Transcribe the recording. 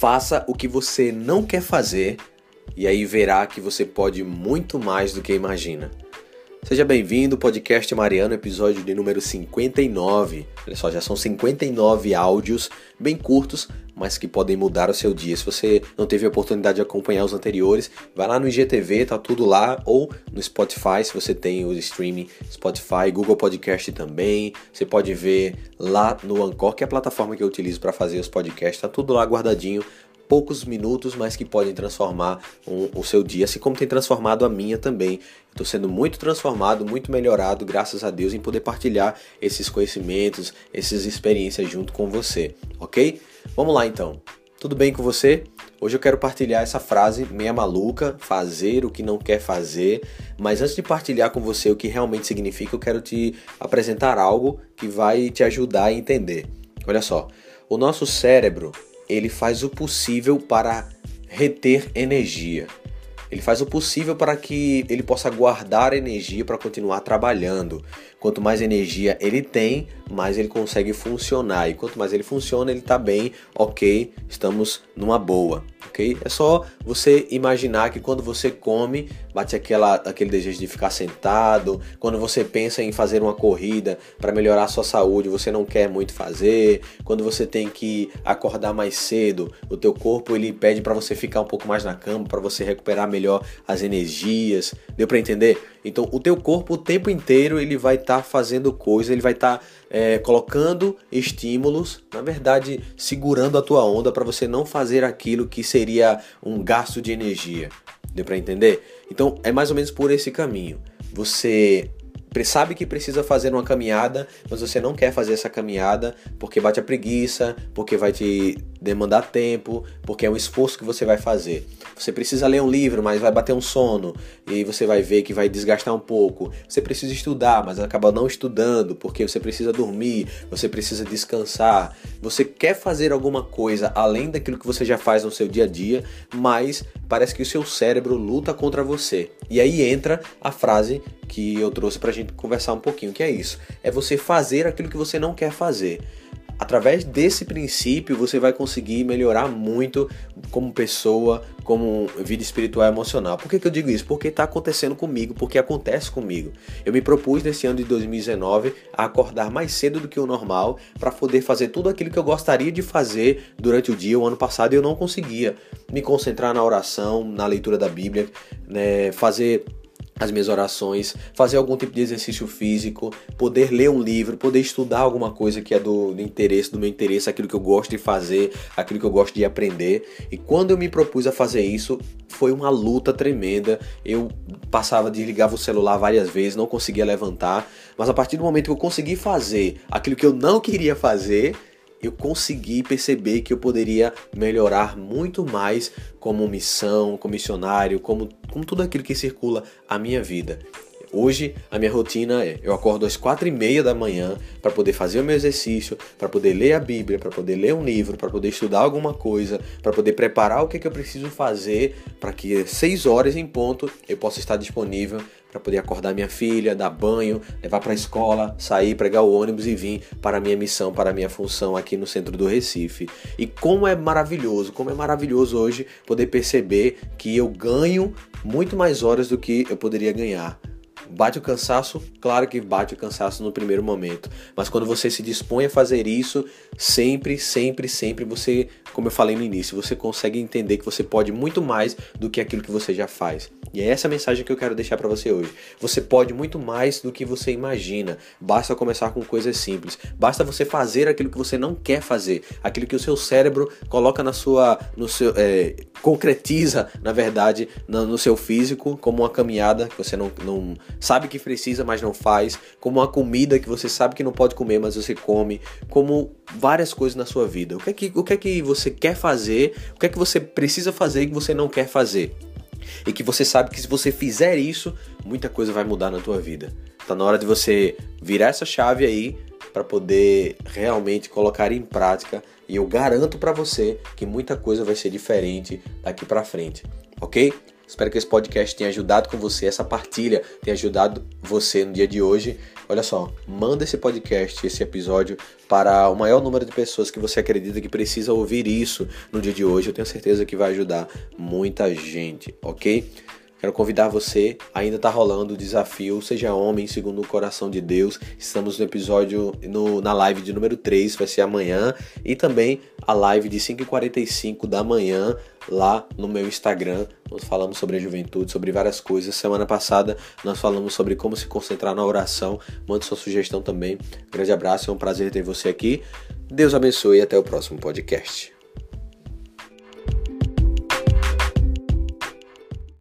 Faça o que você não quer fazer e aí verá que você pode muito mais do que imagina. Seja bem-vindo, podcast Mariano, episódio de número 59. Olha só, já são 59 áudios bem curtos, mas que podem mudar o seu dia. Se você não teve a oportunidade de acompanhar os anteriores, vai lá no IGTV, tá tudo lá, ou no Spotify, se você tem o streaming Spotify, Google Podcast também. Você pode ver lá no Anchor, que é a plataforma que eu utilizo para fazer os podcasts, tá tudo lá guardadinho poucos minutos, mas que podem transformar um, o seu dia, assim como tem transformado a minha também. Estou sendo muito transformado, muito melhorado, graças a Deus, em poder partilhar esses conhecimentos, essas experiências junto com você, ok? Vamos lá então. Tudo bem com você? Hoje eu quero partilhar essa frase meia maluca, fazer o que não quer fazer, mas antes de partilhar com você o que realmente significa, eu quero te apresentar algo que vai te ajudar a entender. Olha só, o nosso cérebro ele faz o possível para reter energia. Ele faz o possível para que ele possa guardar energia para continuar trabalhando. Quanto mais energia ele tem, mais ele consegue funcionar. E quanto mais ele funciona, ele está bem, ok, estamos numa boa, ok? É só você imaginar que quando você come, bate aquela, aquele desejo de ficar sentado. Quando você pensa em fazer uma corrida para melhorar a sua saúde, você não quer muito fazer. Quando você tem que acordar mais cedo, o teu corpo ele pede para você ficar um pouco mais na cama, para você recuperar melhor as energias. Deu para entender? Então, o teu corpo o tempo inteiro ele vai estar tá fazendo coisas, ele vai estar tá, é, colocando estímulos, na verdade, segurando a tua onda para você não fazer aquilo que seria um gasto de energia. Deu para entender? Então, é mais ou menos por esse caminho. Você sabe que precisa fazer uma caminhada, mas você não quer fazer essa caminhada porque bate a preguiça, porque vai te demandar tempo, porque é um esforço que você vai fazer. Você precisa ler um livro, mas vai bater um sono e você vai ver que vai desgastar um pouco. Você precisa estudar, mas acaba não estudando porque você precisa dormir, você precisa descansar. Você quer fazer alguma coisa além daquilo que você já faz no seu dia a dia, mas parece que o seu cérebro luta contra você. E aí entra a frase que eu trouxe pra gente conversar um pouquinho, que é isso. É você fazer aquilo que você não quer fazer. Através desse princípio, você vai conseguir melhorar muito como pessoa, como vida espiritual e emocional. Por que, que eu digo isso? Porque está acontecendo comigo, porque acontece comigo. Eu me propus nesse ano de 2019 a acordar mais cedo do que o normal para poder fazer tudo aquilo que eu gostaria de fazer durante o dia. O ano passado eu não conseguia me concentrar na oração, na leitura da Bíblia, né, fazer as minhas orações, fazer algum tipo de exercício físico, poder ler um livro, poder estudar alguma coisa que é do, do, interesse, do meu interesse, aquilo que eu gosto de fazer, aquilo que eu gosto de aprender. E quando eu me propus a fazer isso, foi uma luta tremenda. Eu passava, desligava o celular várias vezes, não conseguia levantar, mas a partir do momento que eu consegui fazer aquilo que eu não queria fazer, eu consegui perceber que eu poderia melhorar muito mais como missão, como missionário, como, como tudo aquilo que circula a minha vida. Hoje a minha rotina é: eu acordo às quatro e meia da manhã para poder fazer o meu exercício, para poder ler a Bíblia, para poder ler um livro, para poder estudar alguma coisa, para poder preparar o que, é que eu preciso fazer para que seis horas em ponto eu possa estar disponível para poder acordar minha filha, dar banho, levar para a escola, sair, pregar o ônibus e vir para a minha missão, para a minha função aqui no centro do Recife. E como é maravilhoso, como é maravilhoso hoje poder perceber que eu ganho muito mais horas do que eu poderia ganhar Bate o cansaço? Claro que bate o cansaço no primeiro momento, mas quando você se dispõe a fazer isso, sempre, sempre, sempre você, como eu falei no início, você consegue entender que você pode muito mais do que aquilo que você já faz. E é essa a mensagem que eu quero deixar para você hoje. Você pode muito mais do que você imagina. Basta começar com coisas simples. Basta você fazer aquilo que você não quer fazer, aquilo que o seu cérebro coloca na sua, no seu, é, concretiza, na verdade, no, no seu físico, como uma caminhada que você não, não sabe que precisa, mas não faz, como uma comida que você sabe que não pode comer, mas você come, como várias coisas na sua vida. O que é que, o que, é que você quer fazer, o que é que você precisa fazer e que você não quer fazer. E que você sabe que se você fizer isso, muita coisa vai mudar na tua vida. Tá na hora de você virar essa chave aí para poder realmente colocar em prática e eu garanto para você que muita coisa vai ser diferente daqui para frente, OK? Espero que esse podcast tenha ajudado com você, essa partilha tenha ajudado você no dia de hoje. Olha só, manda esse podcast, esse episódio para o maior número de pessoas que você acredita que precisa ouvir isso no dia de hoje. Eu tenho certeza que vai ajudar muita gente, ok? Quero convidar você, ainda está rolando o desafio Seja Homem segundo o coração de Deus. Estamos no episódio, no, na live de número 3, vai ser amanhã. E também a live de 5h45 da manhã lá no meu Instagram. Nós falamos sobre a juventude, sobre várias coisas. Semana passada nós falamos sobre como se concentrar na oração. Mande sua sugestão também. Grande abraço, é um prazer ter você aqui. Deus abençoe e até o próximo podcast.